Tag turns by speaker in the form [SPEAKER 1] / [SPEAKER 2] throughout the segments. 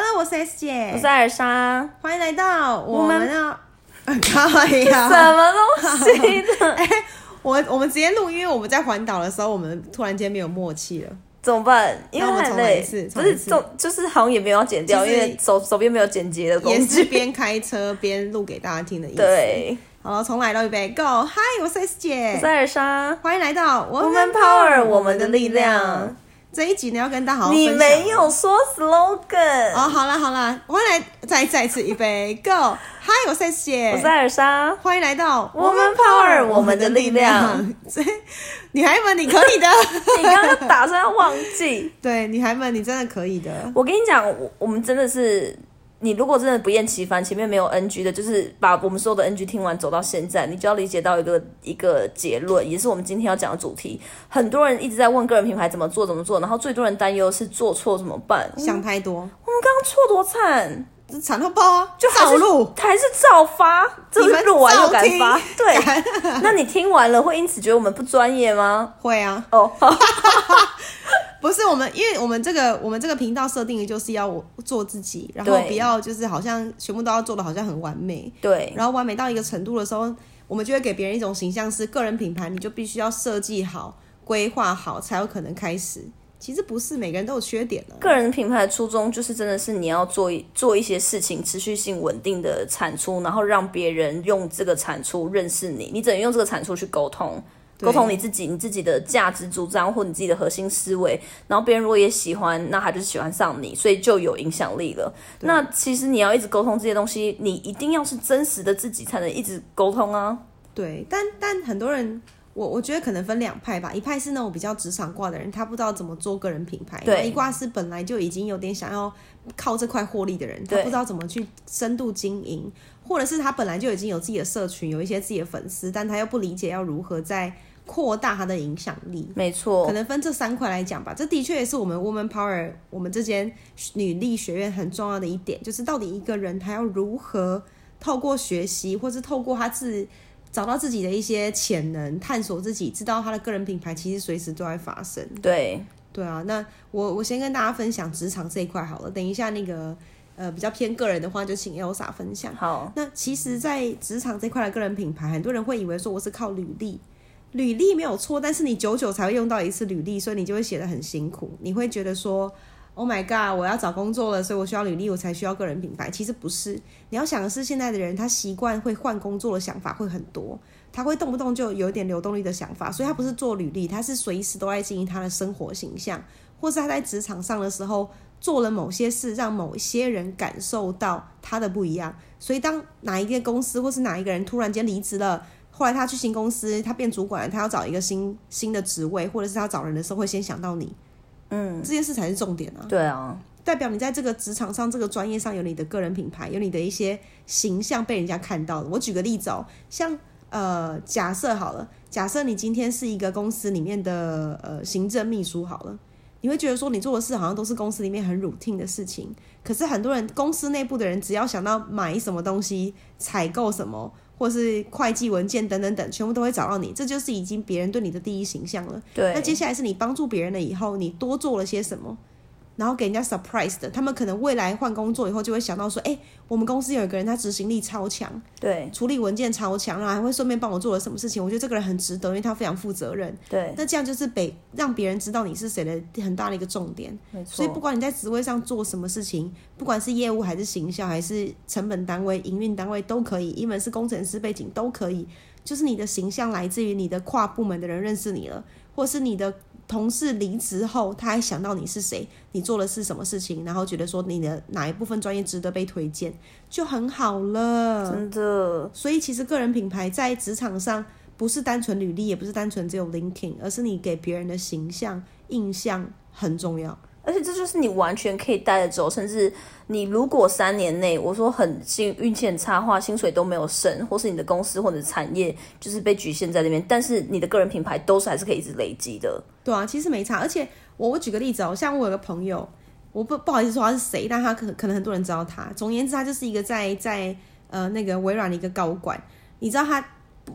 [SPEAKER 1] Hello，我是 S 姐，
[SPEAKER 2] 我是艾尔莎，
[SPEAKER 1] 欢迎来到我
[SPEAKER 2] 我们
[SPEAKER 1] 们要。可以
[SPEAKER 2] 什
[SPEAKER 1] 啊！
[SPEAKER 2] 么东西的？
[SPEAKER 1] 我我们直接录，因为我们在环岛的时候，我们突然间没有默契了。
[SPEAKER 2] 怎么办？因为太累，不是重，就是好像也没有要剪掉，因为手手边没有剪辑的
[SPEAKER 1] 也
[SPEAKER 2] 工具。
[SPEAKER 1] 是边开车边录给大家听的意思。，
[SPEAKER 2] 对，
[SPEAKER 1] 好了，重来到预备，Go！Hi，，我是 S 姐
[SPEAKER 2] 我是，艾尔莎。
[SPEAKER 1] 欢迎来到
[SPEAKER 2] Woman Power，我们的力量。
[SPEAKER 1] 这一集呢，要跟大家好好。
[SPEAKER 2] 你没有说 slogan，
[SPEAKER 1] 哦，好了好了，我们来再再一次预备，Go！嗨，我是谢，
[SPEAKER 2] 我是艾尔莎。
[SPEAKER 1] 欢迎来到
[SPEAKER 2] Woman Power，我们的力量。
[SPEAKER 1] 这女孩们，你可以的。
[SPEAKER 2] 你刚刚打算要忘记？
[SPEAKER 1] 对，女孩们，你真的可以的。
[SPEAKER 2] 我跟你讲，我我们真的是，你如果真的不厌其烦，前面没有 NG 的，就是把我们所有的 NG 听完，走到现在，你就要理解到一个一个结论，也是我们今天要讲的主题。很多人一直在问个人品牌怎么做怎么做，然后最多人担忧是做错怎么办？
[SPEAKER 1] 想太多，
[SPEAKER 2] 我们刚刚错多惨，
[SPEAKER 1] 惨到爆啊！
[SPEAKER 2] 就还是
[SPEAKER 1] 照录，
[SPEAKER 2] 还是照发，这是录完又敢发，对。那你听完了会因此觉得我们不专业吗？
[SPEAKER 1] 会啊，
[SPEAKER 2] 哦，
[SPEAKER 1] 不是我们，因为我们这个我们这个频道设定的就是要我做自己，然后不要就是好像全部都要做的好像很完美，
[SPEAKER 2] 对，
[SPEAKER 1] 然后完美到一个程度的时候，我们就会给别人一种形象是个人品牌，你就必须要设计好、规划好，才有可能开始。其实不是每个人都有缺点的、
[SPEAKER 2] 个人品牌的初衷就是真的是你要做一做一些事情，持续性稳定的产出，然后让别人用这个产出认识你，你只能用这个产出去沟通。
[SPEAKER 1] 对
[SPEAKER 2] 沟通你自己，你自己的价值主张或你自己的核心思维，然后别人如果也喜欢，那他就是喜欢上你，所以就有影响力了。那其实你要一直沟通这些东西，你一定要是真实的自己才能一直沟通啊。
[SPEAKER 1] 对，但但很多人，我我觉得可能分两派吧，一派是那种比较职场挂的人，他不知道怎么做个人品牌；
[SPEAKER 2] 对
[SPEAKER 1] 一挂是本来就已经有点想要靠这块获利的人，他不知道怎么去深度经营，或者是他本来就已经有自己的社群，有一些自己的粉丝，但他又不理解要如何在扩大它的影响力。
[SPEAKER 2] 没错
[SPEAKER 1] 可，能分这三块来讲吧，这的确也是我们 Woman Power 我们这间女力学院很重要的一点，就是到底一个人他要如何透过学习，或是透过他自找到自己的一些潜能，探索自己，知道他的个人品牌其实随时都在发生。
[SPEAKER 2] 对，
[SPEAKER 1] 对啊，那我我先跟大家分享职场这一块好了，等一下那个呃比较偏个人的话，就请 Elsa 分享。
[SPEAKER 2] 好，
[SPEAKER 1] 那其实，在职场这块的个人品牌，很多人会以为说我是靠履历，履历没有错，但是你久久才会用到一次履历，所以你就会写得很辛苦。你会觉得说，Oh my god，我要找工作了，所以我需要履历，我才需要个人品牌。其实不是，你要想的是，现在的人他习惯会换工作的想法会很多，他会动不动就有一点流动力的想法，所以他不是做履历，他是随时都在经营他的生活形象，或是他在职场上的时候。做了某些事，让某些人感受到他的不一样，所以当哪一个公司或是哪一个人突然间离职了，后来他去新公司，他变主管了，他要找一个新新的职位，或者是他找人的时候会先想到你，嗯，这件事才是重点啊，
[SPEAKER 2] 对啊，
[SPEAKER 1] 代表你在这个职场上、这个专业上有你的个人品牌，有你的一些形象被人家看到的。我举个例子哦，像呃，假设好了，假设你今天是一个公司里面的呃行政秘书好了。你会觉得说你做的事好像都是公司里面很 routine 的事情，可是很多人公司内部的人只要想到买什么东西、采购什么，或是会计文件等等等，全部都会找到你，这就是已经别人对你的第一形象了。
[SPEAKER 2] 对。
[SPEAKER 1] 那接下来是你帮助别人了以后，你多做了些什么，然后给人家 surprise 的，他们可能未来换工作以后就会想到说，哎、我们公司有一个人他执行力超强，
[SPEAKER 2] 对
[SPEAKER 1] 处理文件超强，然后还会顺便帮我做了什么事情，我觉得这个人很值得，因为他非常负责任。
[SPEAKER 2] 对，
[SPEAKER 1] 那这样就是被让别人知道你是谁的很大的一个重点。
[SPEAKER 2] 没错。
[SPEAKER 1] 所以不管你在职位上做什么事情，不管是业务还是行销，还是成本单位、营运单位都可以，因为是工程师背景都可以。就是你的形象来自于你的跨部门的人认识你了，或是你的同事离职后，他还想到你是谁，你做的是什么事情，然后觉得说你的哪一部分专业值得被推荐，就很好了。
[SPEAKER 2] 真的，
[SPEAKER 1] 所以其实个人品牌在职场上不是单纯履历，也不是单纯只有 LinkedIn，而是你给别人的形象印象很重要。
[SPEAKER 2] 而且这就是你完全可以带得走，甚至你如果三年内我说很幸运气很差的话，薪水都没有升，或是你的公司或者产业就是被局限在那边，但是你的个人品牌都是还是可以一直累积的。
[SPEAKER 1] 对啊，其实没差。而且我我举个例子哦，像我有个朋友，我不不好意思说他是谁，但他可可能很多人知道他。总言之，他就是一个在在呃那个微软的一个高管。你知道他，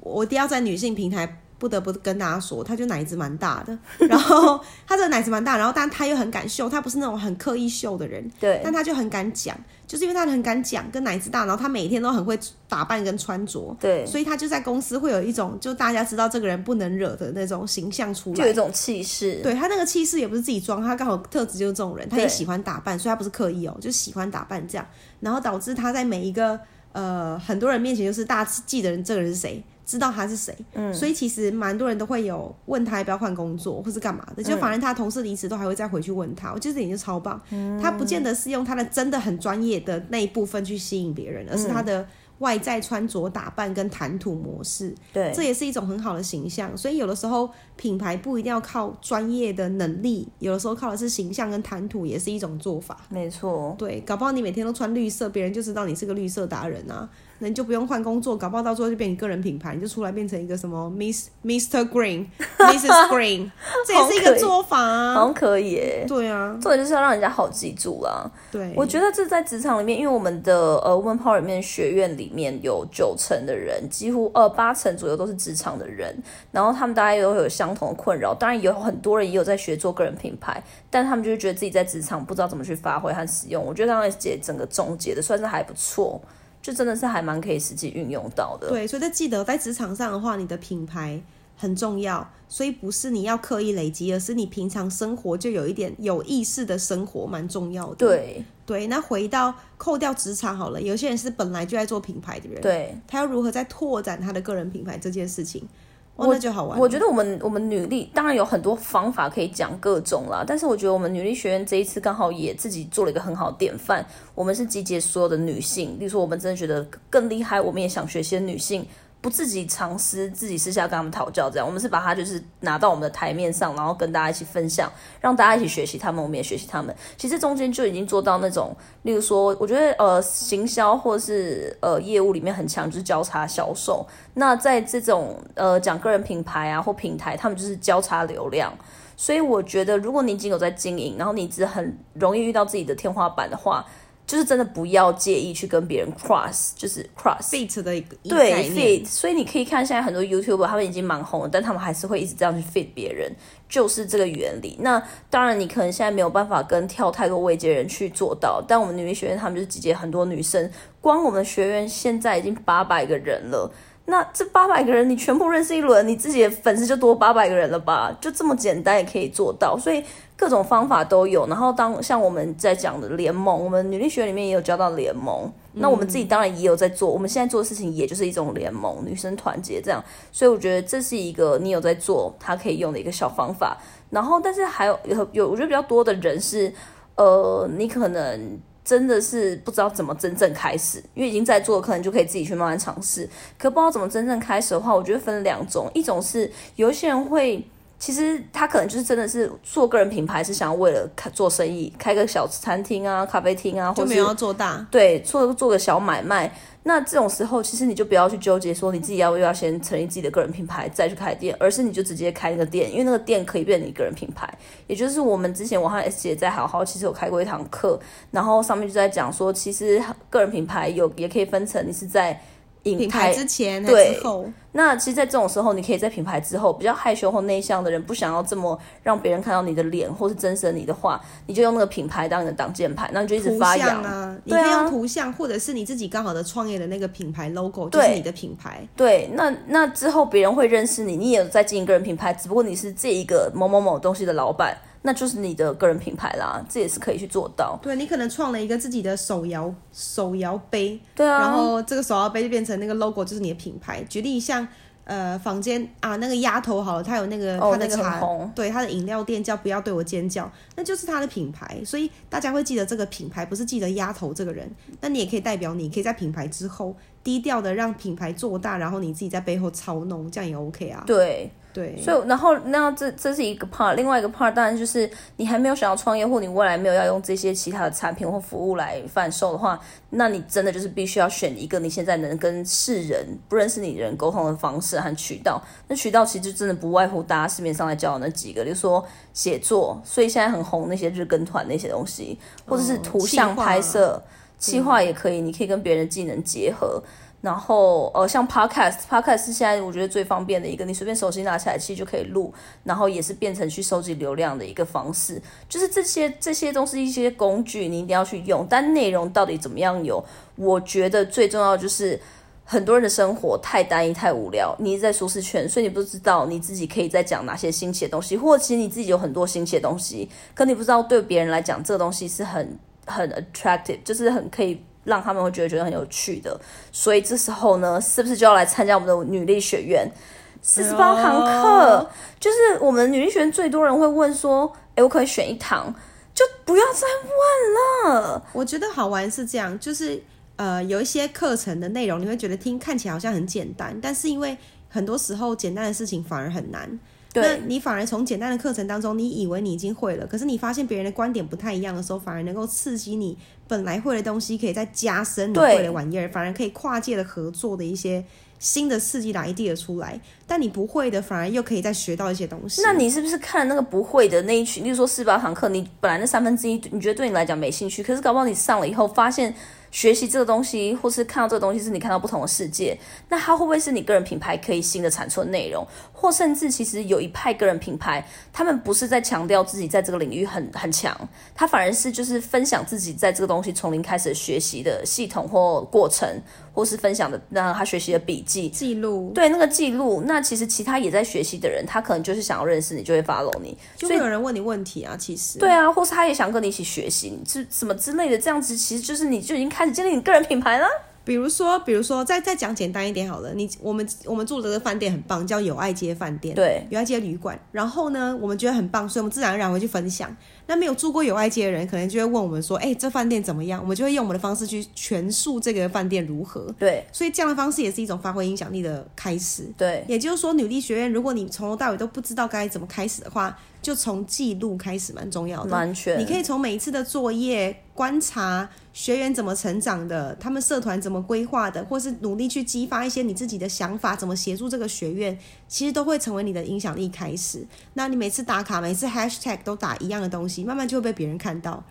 [SPEAKER 1] 我一定要在女性平台不得不跟大家说，他就奶子蛮大的，然后 他这个奶子蛮大，然后但他又很敢秀，他不是那种很刻意秀的人，
[SPEAKER 2] 对，
[SPEAKER 1] 但他就很敢讲，就是因为他很敢讲，跟奶子大，然后他每天都很会打扮跟穿着，
[SPEAKER 2] 对，
[SPEAKER 1] 所以他就在公司会有一种就大家知道这个人不能惹的那种形象出来，
[SPEAKER 2] 就有一种气势。
[SPEAKER 1] 对他那个气势也不是自己装，他刚好特质就是这种人，他也喜欢打扮，所以他不是刻意哦，就喜欢打扮这样，然后导致他在每一个呃很多人面前，就是大家记得这个人是谁，知道他是谁，嗯，所以其实蛮多人都会有问他要不要换工作或是干嘛的，就反正他同事离职都还会再回去问他，我觉得这点就超棒，他不见得是用他的真的很专业的那一部分去吸引别人，而是他的。外在穿着打扮跟谈吐模式，
[SPEAKER 2] 对，
[SPEAKER 1] 这也是一种很好的形象。所以有的时候品牌不一定要靠专业的能力，有的时候靠的是形象跟谈吐，也是一种做法。
[SPEAKER 2] 没错，
[SPEAKER 1] 对，搞不好你每天都穿绿色，别人就知道你是个绿色达人啊。那你就不用换工作，搞不好到最后就变你个人品牌，你就出来变成一个什么 Miss Mister Green、Mrs Green，这也是一个做法啊。
[SPEAKER 2] 好像可以耶。
[SPEAKER 1] 对啊，
[SPEAKER 2] 重点就是要让人家好记住啦。
[SPEAKER 1] 对，
[SPEAKER 2] 我觉得这在职场里面，因为我们的呃 Women Power 里面学院里面有九成的人，几乎呃八成左右都是职场的人，然后他们大家都会有相同的困扰。当然有很多人也有在学做个人品牌，但他们就是觉得自己在职场不知道怎么去发挥和使用。我觉得刚刚姐整个总结的算是还不错。就真的是还蛮可以实际运用到的。
[SPEAKER 1] 对，所以在记得在职场上的话，你的品牌很重要，所以不是你要刻意累积，而是你平常生活就有一点有意识的生活蛮重要的。
[SPEAKER 2] 对
[SPEAKER 1] 对，那回到扣掉职场好了，有些人是本来就在做品牌的人，
[SPEAKER 2] 对，
[SPEAKER 1] 他要如何在拓展他的个人品牌这件事情。哦，那就好玩。
[SPEAKER 2] 我觉得我们我们女力当然有很多方法可以讲各种啦，但是我觉得我们女力学院这一次刚好也自己做了一个很好的典范。我们是集结所有的女性，例如说我们真的觉得更厉害，我们也想学些女性。不自己尝试，自己私下跟他们讨教，这样我们是把它就是拿到我们的台面上，然后跟大家一起分享，让大家一起学习他们，我们也学习他们。其实中间就已经做到那种，例如说，我觉得呃，行销或是呃业务里面很强，就是交叉销售。那在这种呃讲个人品牌啊或平台，他们就是交叉流量。所以我觉得，如果你已经有在经营，然后你只很容易遇到自己的天花板的话。就是真的不要介意去跟别人 cross，就是 cross
[SPEAKER 1] fit 的一个
[SPEAKER 2] 对 fit，所以你可以看现在很多 YouTuber 他们已经蛮红了，但他们还是会一直这样去 fit 别人，就是这个原理。那当然你可能现在没有办法跟跳太多位阶人去做到，但我们女力学院他们就是集结很多女生，光我们的学院现在已经八百个人了。那这八百个人你全部认识一轮，你自己的粉丝就多八百个人了吧？就这么简单也可以做到，所以。各种方法都有，然后当像我们在讲的联盟，我们女力学里面也有教到联盟。那我们自己当然也有在做，我们现在做的事情也就是一种联盟，女生团结这样。所以我觉得这是一个你有在做，它可以用的一个小方法。然后，但是还有有有，我觉得比较多的人是，呃，你可能真的是不知道怎么真正开始，因为已经在做，可能就可以自己去慢慢尝试。可不知道怎么真正开始的话，我觉得分两种，一种是有些人会。其实他可能就是真的是做个人品牌，是想要为了开做生意，开个小餐厅啊、咖啡厅啊，或者
[SPEAKER 1] 没有要做大。
[SPEAKER 2] 对，做做个小买卖。那这种时候，其实你就不要去纠结说你自己要不要先成立自己的个人品牌再去开店，而是你就直接开那个店，因为那个店可以变成你个人品牌。也就是我们之前我和 S 姐在好好其实有开过一堂课，然后上面就在讲说，其实个人品牌有也可以分成你是在。
[SPEAKER 1] 品牌之前
[SPEAKER 2] 对，
[SPEAKER 1] 后，
[SPEAKER 2] 那其实，在这种时候，你可以在品牌之后，比较害羞或内向的人，不想要这么让别人看到你的脸或是真实的你的话，你就用那个品牌当你的挡箭牌，那你就一直发扬
[SPEAKER 1] 啊。你可以用图像，或者是你自己刚好的创业的那个品牌 logo，就是你的品牌。
[SPEAKER 2] 对，那那之后别人会认识你，你也在经营个人品牌，只不过你是这一个某某某东西的老板。那就是你的个人品牌啦，这也是可以去做到。
[SPEAKER 1] 对你可能创了一个自己的手摇手摇杯，
[SPEAKER 2] 对啊，
[SPEAKER 1] 然后这个手摇杯就变成那个 logo，就是你的品牌。举例像呃，房间啊，那个丫头好了，他有那个他的茶，对他的饮料店叫不要对我尖叫，那就是他的品牌，所以大家会记得这个品牌，不是记得丫头这个人。那你也可以代表，你可以在品牌之后低调的让品牌做大，然后你自己在背后操弄，这样也 OK 啊。
[SPEAKER 2] 对。
[SPEAKER 1] 对，
[SPEAKER 2] 所以然后那这这是一个 part，另外一个 part 当然就是你还没有想要创业，或你未来没有要用这些其他的产品或服务来贩售的话，那你真的就是必须要选一个你现在能跟世人不认识你的人沟通的方式和渠道。那渠道其实真的不外乎大家市面上在教的那几个，比如说写作，所以现在很红那些日更团那些东西，或者是图像拍摄、企划也可以，你可以跟别人技能结合。然后呃，像 podcast，podcast 是现在我觉得最方便的一个，你随便手机拿起来其实就可以录，然后也是变成去收集流量的一个方式。就是这些这些都是一些工具，你一定要去用。但内容到底怎么样有？我觉得最重要就是很多人的生活太单一、太无聊，你在舒适圈，所以你不知道你自己可以在讲哪些新奇的东西，或者其实你自己有很多新奇的东西，可你不知道对别人来讲这东西是很很 attractive，就是很可以。让他们会觉得觉得很有趣的，所以这时候呢，是不是就要来参加我们的女力学院四十八堂课？就是我们女力学院最多人会问说：“哎，我可以选一堂，就不要再问了。”
[SPEAKER 1] 我觉得好玩是这样，就是呃，有一些课程的内容你会觉得听看起来好像很简单，但是因为很多时候简单的事情反而很难。那你反而从简单的课程当中，你以为你已经会了，可是你发现别人的观点不太一样的时候，反而能够刺激你本来会的东西，可以再加深你会的玩意儿，反而可以跨界的合作的一些新的刺激的 idea 出来。但你不会的，反而又可以再学到一些东西。
[SPEAKER 2] 那你是不是看那个不会的那一群，例如说四八堂课，你本来那三分之一，你觉得对你来讲没兴趣，可是搞不好你上了以后发现。学习这个东西，或是看到这个东西，是你看到不同的世界。那它会不会是你个人品牌可以新的产出的内容？或甚至其实有一派个人品牌，他们不是在强调自己在这个领域很很强，他反而是就是分享自己在这个东西从零开始学习的系统或过程。或是分享的那他学习的笔记
[SPEAKER 1] 记录，
[SPEAKER 2] 对那个记录，那其实其他也在学习的人，他可能就是想要认识你，就会 follow 你，
[SPEAKER 1] 就会有人问你问题啊。其实
[SPEAKER 2] 对啊，或是他也想跟你一起学习，是什么之类的，这样子其实就是你就已经开始建立你个人品牌了。
[SPEAKER 1] 比如说，比如说，再再讲简单一点好了。你我们我们住的这个饭店很棒，叫友爱街饭店，
[SPEAKER 2] 对，
[SPEAKER 1] 友爱街旅馆。然后呢，我们觉得很棒，所以我们自然而然会去分享。那没有住过友爱街的人，可能就会问我们说：“哎，这饭店怎么样？”我们就会用我们的方式去诠述这个饭店如何。
[SPEAKER 2] 对，
[SPEAKER 1] 所以这样的方式也是一种发挥影响力的开始。
[SPEAKER 2] 对，
[SPEAKER 1] 也就是说，女力学院，如果你从头到尾都不知道该怎么开始的话，就从记录开始，蛮重要的。
[SPEAKER 2] 完全，
[SPEAKER 1] 你可以从每一次的作业观察学员怎么成长的，他们社团怎么规划的，或是努力去激发一些你自己的想法，怎么协助这个学院，其实都会成为你的影响力开始。那你每次打卡，每次 hashtag 都打一样的东西，慢慢就会被别人看到。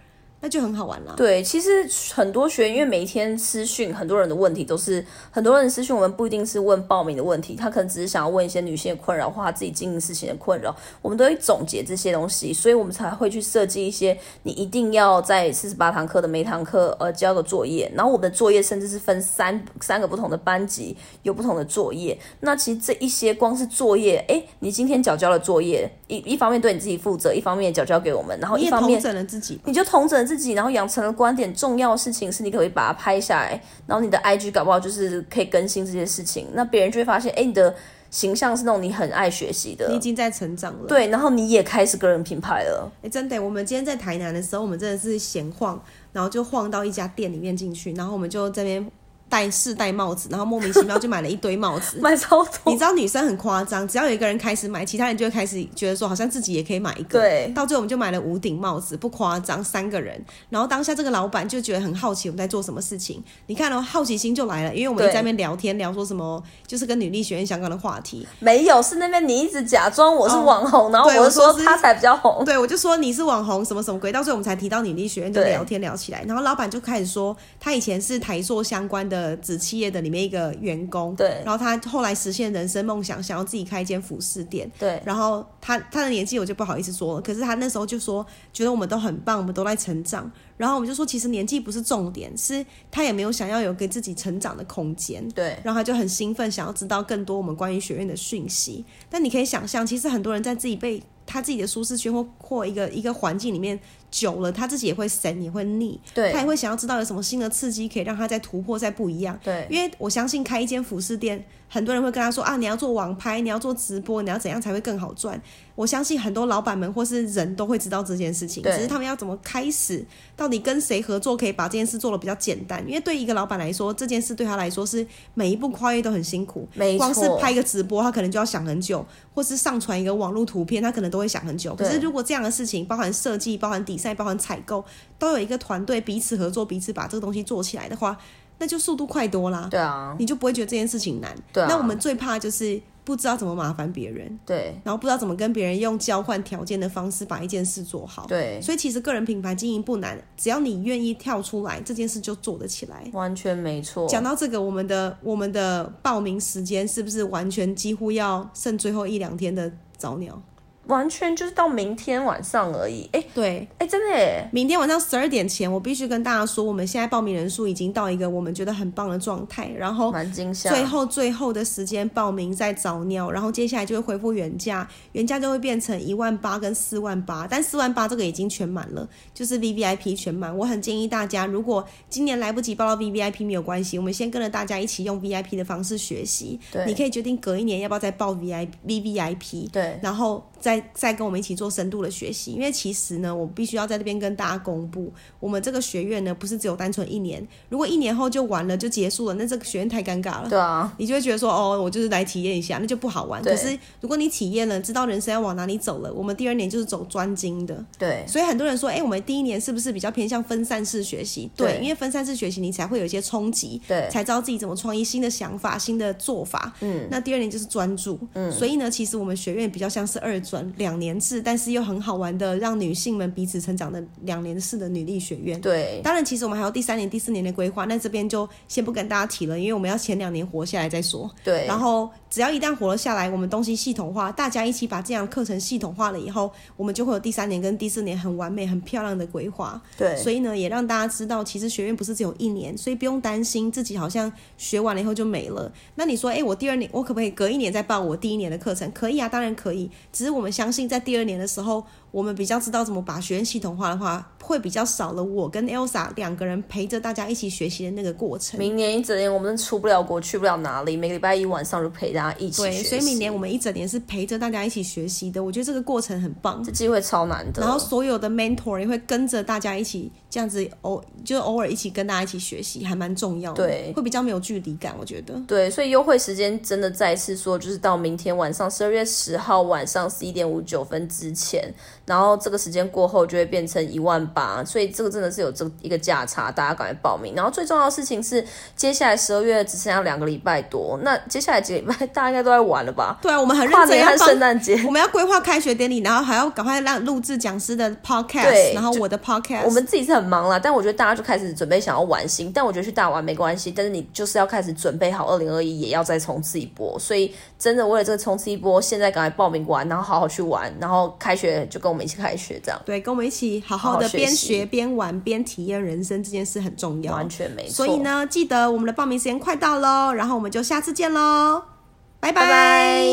[SPEAKER 1] 那就很好玩了。
[SPEAKER 2] 对，其实很多学员因为每一天私讯，很多人的问题都是很多人私讯我们不一定是问报名的问题，他可能只是想要问一些女性的困扰或他自己经营事情的困扰，我们都会总结这些东西，所以我们才会去设计一些你一定要在四十八堂课的每堂课呃交个作业，然后我们的作业甚至是分三三个不同的班级有不同的作业。那其实这一些光是作业，哎，你今天缴交了作业，一一方面对你自己负责，一方面缴交给我们，然后一方面
[SPEAKER 1] 整了自己，
[SPEAKER 2] 你就同整。自己，然后养成了观点。重要的事情是你可以把它拍下来，然后你的 IG 搞不好就是可以更新这些事情。那别人就会发现，哎，你的形象是那种你很爱学习的，
[SPEAKER 1] 你已经在成长了。
[SPEAKER 2] 对，然后你也开始个人品牌了。
[SPEAKER 1] 哎，真的，我们今天在台南的时候，我们真的是闲晃，然后就晃到一家店里面进去，然后我们就这边。戴试戴帽子，然后莫名其妙就买了一堆帽子，
[SPEAKER 2] 买超多。
[SPEAKER 1] 你知道女生很夸张，只要有一个人开始买，其他人就会开始觉得说，好像自己也可以买一个。
[SPEAKER 2] 对，
[SPEAKER 1] 到最后我们就买了五顶帽子，不夸张，三个人。然后当下这个老板就觉得很好奇我们在做什么事情。你看哦，好奇心就来了，因为我们在那边聊天，聊说什么，就是跟女力学院相关的话题。
[SPEAKER 2] 没有，是那边你一直假装我是网红，然后我说他才比较红。
[SPEAKER 1] 对，我就说你是网红，什么什么鬼。到最后我们才提到女力学院，就聊天聊起来。然后老板就开始说，他以前是台塑相关的子企业的。里面一个员工，
[SPEAKER 2] 对，
[SPEAKER 1] 然后他后来实现人生梦想，想要自己开一间服饰店，
[SPEAKER 2] 对，
[SPEAKER 1] 然后他他的年纪我就不好意思说了，可是他那时候就说觉得我们都很棒，我们都在成长，然后我们就说其实年纪不是重点，是他也没有想要有给自己成长的空间，
[SPEAKER 2] 对，
[SPEAKER 1] 然后他就很兴奋，想要知道更多我们关于学院的讯息。但你可以想象，其实很多人在自己被他自己的舒适圈或或一个一个环境里面。久了，他自己也会神，也会腻，
[SPEAKER 2] 对，
[SPEAKER 1] 他也会想要知道有什么新的刺激，可以让他再突破，再不一样。
[SPEAKER 2] 对，
[SPEAKER 1] 因为我相信开一间服饰店，很多人会跟他说啊，你要做网拍，你要做直播，你要怎样才会更好赚？我相信很多老板们或是人都会知道这件事情，只是他们要怎么开始，到底跟谁合作可以把这件事做的比较简单？因为对一个老板来说，这件事对他来说是每一步跨越都很辛苦，光是拍一个直播，他可能就要想很久，或是上传一个网络图片，他可能都会想很久。可是如果这样的事情，包含设计、包含比赛、包含采购。都有一个团队彼此合作，彼此把这个东西做起来的话，那就速度快多啦。
[SPEAKER 2] 对啊，
[SPEAKER 1] 你就不会觉得这件事情难。
[SPEAKER 2] 对啊。
[SPEAKER 1] 那我们最怕就是不知道怎么麻烦别人，
[SPEAKER 2] 对
[SPEAKER 1] 然后不知道怎么跟别人用交换条件的方式把一件事做好。
[SPEAKER 2] 对，
[SPEAKER 1] 所以其实个人品牌经营不难，只要你愿意跳出来，这件事就做得起来。
[SPEAKER 2] 完全没错。
[SPEAKER 1] 讲到这个，我们的我们的报名时间是不是完全几乎要剩最后一两天的早鸟？
[SPEAKER 2] 完全就是到明天晚上而已。哎
[SPEAKER 1] 对，
[SPEAKER 2] 哎，真的耶，
[SPEAKER 1] 明天晚上十二点前，我必须跟大家说，我们现在报名人数已经到一个我们觉得很棒的状态，然后
[SPEAKER 2] 蛮惊吓。
[SPEAKER 1] 最后最后的时间报名再早鸟，然后接下来就会恢复原价，原价就会变成一万八跟四万八，但四万八这个已经全满了，就是 V V I P 全满。我很建议大家，如果今年来不及报到 V V I P 没有关系，我们先跟着大家一起用 V I P 的方式学习。
[SPEAKER 2] 对
[SPEAKER 1] 你可以决定隔一年要不要再报 V I V V I P。
[SPEAKER 2] 对
[SPEAKER 1] 然后再再跟我们一起做深度的学习，因为其实呢，我必须要在这边跟大家公布，我们这个学院呢不是只有单纯一年，如果一年后就完了就结束了，那这个学院太尴尬了。
[SPEAKER 2] 对啊，
[SPEAKER 1] 你就会觉得说，哦，我就是来体验一下，那就不好玩。
[SPEAKER 2] 对
[SPEAKER 1] 可是如果你体验了，知道人生要往哪里走了，我们第二年就是走专精的。
[SPEAKER 2] 对
[SPEAKER 1] 所以很多人说，哎、我们第一年是不是比较偏向分散式学习？对，
[SPEAKER 2] 对
[SPEAKER 1] 因为分散式学习你才会有一些冲击，
[SPEAKER 2] 对
[SPEAKER 1] 才知道自己怎么创意新的想法、新的做法。
[SPEAKER 2] 嗯，
[SPEAKER 1] 那第二年就是专注。嗯，所以呢，其实我们学院比较像是二专两年制，但是又很好玩的，让女性们彼此成长的两年式的女力学院。
[SPEAKER 2] 对
[SPEAKER 1] 当然，其实我们还有第三年、第四年的规划，那这边就先不跟大家提了，因为我们要前两年活下来再说。
[SPEAKER 2] 对，
[SPEAKER 1] 然后只要一旦活了下来，我们东西系统化，大家一起把这样的课程系统化了以后，我们就会有第三年跟第四年很完美、很漂亮的规划。
[SPEAKER 2] 对，
[SPEAKER 1] 所以呢，也让大家知道，其实学院不是只有一年，所以不用担心自己好像学完了以后就没了。那你说，哎，我第二年我可不可以隔一年再报我第一年的课程？可以啊，当然可以。只是我我们相信，在第二年的时候，我们比较知道怎么把学院系统化的话，会比较少了我跟 Elsa 两个人陪着大家一起学习的那个过程。
[SPEAKER 2] 明年一整年我们出不了国，去不了哪里，每个礼拜一晚上就陪大家一起
[SPEAKER 1] 对，
[SPEAKER 2] 学习
[SPEAKER 1] 所以明年我们一整年是陪着大家一起学习的，我觉得这个过程很棒。
[SPEAKER 2] 这机会超难得。
[SPEAKER 1] 然后所有的 mentor 也会跟着大家一起这样子偶就偶尔一起跟大家一起学习，还蛮重要的。
[SPEAKER 2] 对
[SPEAKER 1] 会比较没有距离感，我觉得。
[SPEAKER 2] 对，所以优惠时间真的再次说，就是到明天晚上十二月十号晚上十一点五九分之前，然后这个时间过后就会变成一万八，所以这个真的是有这一个价差，大家赶快报名。然后最重要的事情是，接下来十二月只剩下两个礼拜多，那接下来几个礼拜大家应该都在玩了吧？
[SPEAKER 1] 对啊，我们很认真要帮
[SPEAKER 2] 圣诞节，
[SPEAKER 1] 我们要规划开学典礼，然后还要赶快让录制讲师的 podcast，
[SPEAKER 2] 对
[SPEAKER 1] 然后我的 podcast，
[SPEAKER 2] 我们自己是很忙啦，但我觉得大家就开始准备想要玩新，但我觉得去大玩没关系，但是你就是要开始准备好二零二一也要再冲刺一波，所以真的为了这个冲刺一波，现在赶快报名完，然后好好去玩，然后开学就跟我们一起开学，这样。
[SPEAKER 1] 对，跟我们一起好好的边学边玩边体验人生，这件事很重要。
[SPEAKER 2] 完全没错。
[SPEAKER 1] 所以，呢，记得我们的报名时间快到喽，然后我们就下次见喽，拜
[SPEAKER 2] 拜。拜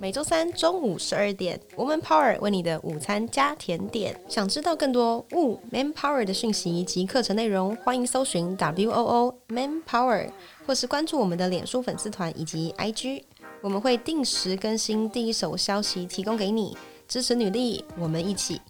[SPEAKER 1] 每周三中午十二点，Woman Power 为你的午餐加甜点。想知道更多 Wo Man Power 的讯息及课程内容，欢迎搜寻 W O O Man Power，或是关注我们的脸书粉丝团以及 IG，我们会定时更新第一手消息，提供给你支持女力，我们一起